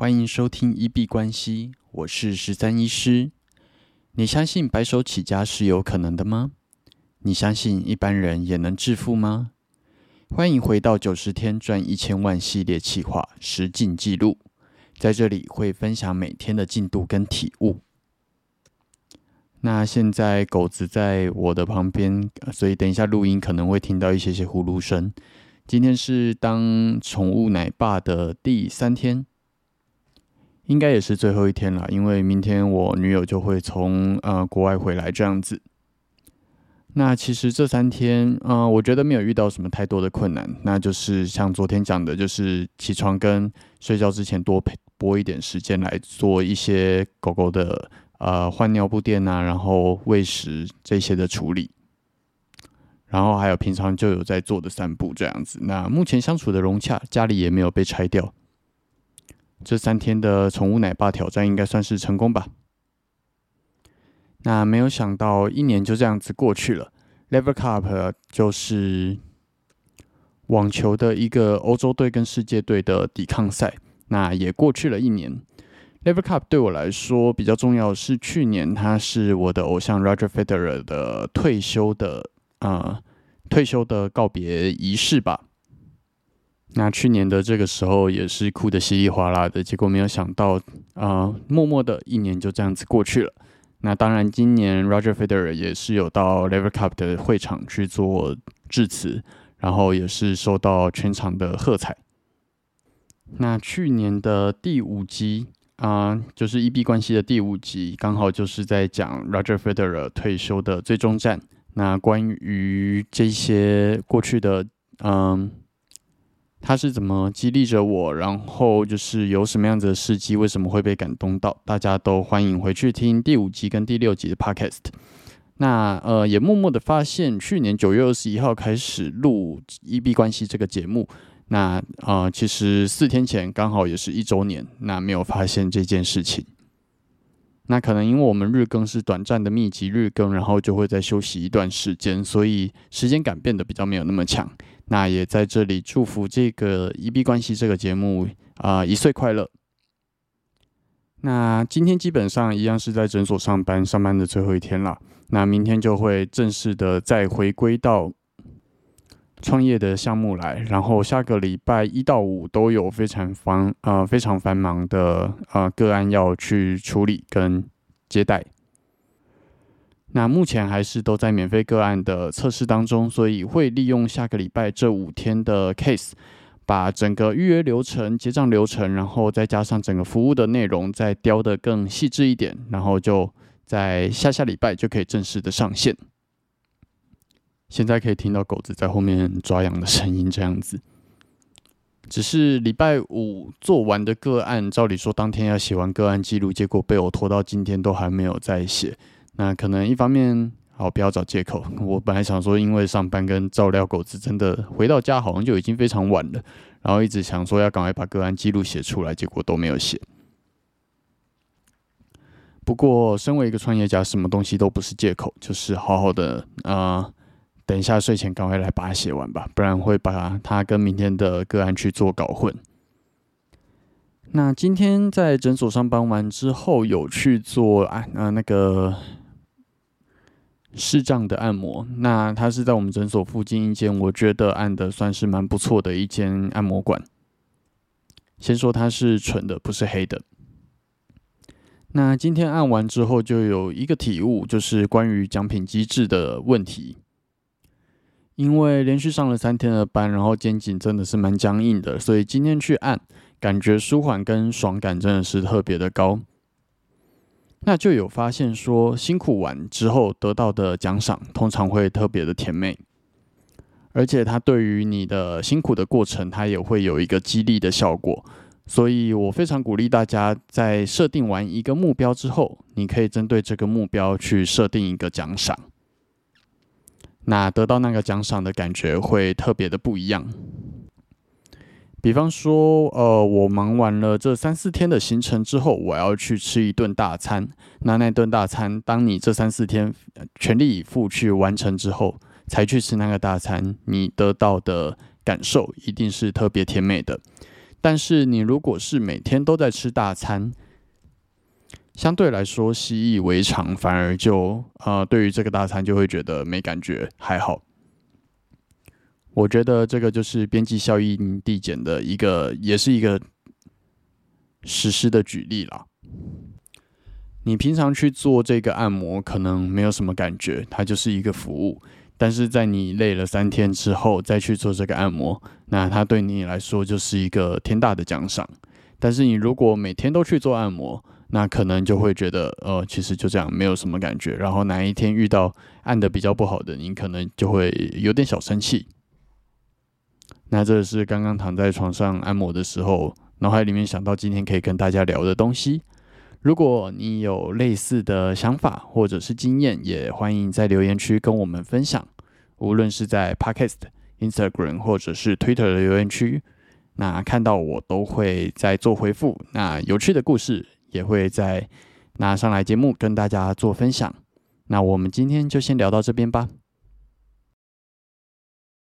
欢迎收听一币关系，我是十三医师。你相信白手起家是有可能的吗？你相信一般人也能致富吗？欢迎回到九十天赚一千万系列企划实进记录，在这里会分享每天的进度跟体悟。那现在狗子在我的旁边，所以等一下录音可能会听到一些些呼噜声。今天是当宠物奶爸的第三天，应该也是最后一天了，因为明天我女友就会从呃国外回来这样子。那其实这三天，嗯，我觉得没有遇到什么太多的困难，那就是像昨天讲的，就是起床跟睡觉之前多陪拨一点时间来做一些狗狗的。呃，换尿布垫啊，然后喂食这些的处理，然后还有平常就有在做的散步这样子。那目前相处的融洽，家里也没有被拆掉。这三天的宠物奶爸挑战应该算是成功吧？那没有想到一年就这样子过去了。Lever Cup 就是网球的一个欧洲队跟世界队的抵抗赛，那也过去了一年。Lever Cup 对我来说比较重要是去年，他是我的偶像 Roger Federer 的退休的啊退休的告别仪式吧。那去年的这个时候也是哭的稀里哗啦的，结果没有想到啊，默默的一年就这样子过去了。那当然，今年 Roger Federer 也是有到 Lever Cup 的会场去做致辞，然后也是受到全场的喝彩。那去年的第五集。啊，就是 E B 关系的第五集，刚好就是在讲 Roger Federer 退休的最终战。那关于这些过去的，嗯，他是怎么激励着我，然后就是有什么样子的事迹，为什么会被感动到？大家都欢迎回去听第五集跟第六集的 Podcast。那呃，也默默的发现，去年九月二十一号开始录一 B 关系这个节目。那啊，其实四天前刚好也是一周年，那没有发现这件事情。那可能因为我们日更是短暂的密集日更，然后就会再休息一段时间，所以时间感变得比较没有那么强。那也在这里祝福这个一币关系这个节目啊一岁快乐。那今天基本上一样是在诊所上班，上班的最后一天了。那明天就会正式的再回归到。创业的项目来，然后下个礼拜一到五都有非常繁呃非常繁忙的呃个案要去处理跟接待。那目前还是都在免费个案的测试当中，所以会利用下个礼拜这五天的 case，把整个预约流程、结账流程，然后再加上整个服务的内容再雕得更细致一点，然后就在下下礼拜就可以正式的上线。现在可以听到狗子在后面抓痒的声音，这样子。只是礼拜五做完的个案，照理说当天要写完个案记录，结果被我拖到今天都还没有再写。那可能一方面，好不要找借口。我本来想说，因为上班跟照料狗子，真的回到家好像就已经非常晚了，然后一直想说要赶快把个案记录写出来，结果都没有写。不过，身为一个创业家，什么东西都不是借口，就是好好的啊。等一下，睡前赶快来把它写完吧，不然会把它跟明天的个案去做搞混。那今天在诊所上班完之后，有去做按呃那个视障的按摩。那它是在我们诊所附近一间，我觉得按的算是蛮不错的一间按摩馆。先说它是纯的，不是黑的。那今天按完之后，就有一个体悟，就是关于奖品机制的问题。因为连续上了三天的班，然后肩颈真的是蛮僵硬的，所以今天去按，感觉舒缓跟爽感真的是特别的高。那就有发现说，辛苦完之后得到的奖赏通常会特别的甜美，而且它对于你的辛苦的过程，它也会有一个激励的效果。所以我非常鼓励大家，在设定完一个目标之后，你可以针对这个目标去设定一个奖赏。那得到那个奖赏的感觉会特别的不一样。比方说，呃，我忙完了这三四天的行程之后，我要去吃一顿大餐。那那顿大餐，当你这三四天全力以赴去完成之后，才去吃那个大餐，你得到的感受一定是特别甜美的。但是你如果是每天都在吃大餐，相对来说习以为常，反而就呃对于这个大餐就会觉得没感觉，还好。我觉得这个就是边际效应递减的一个，也是一个实施的举例啦。你平常去做这个按摩，可能没有什么感觉，它就是一个服务。但是在你累了三天之后再去做这个按摩，那它对你来说就是一个天大的奖赏。但是你如果每天都去做按摩，那可能就会觉得，呃，其实就这样，没有什么感觉。然后哪一天遇到按的比较不好的，你可能就会有点小生气。那这是刚刚躺在床上按摩的时候，脑海里面想到今天可以跟大家聊的东西。如果你有类似的想法或者是经验，也欢迎在留言区跟我们分享。无论是在 Podcast、Instagram 或者是 Twitter 的留言区，那看到我都会在做回复。那有趣的故事也会在拿上来节目跟大家做分享。那我们今天就先聊到这边吧。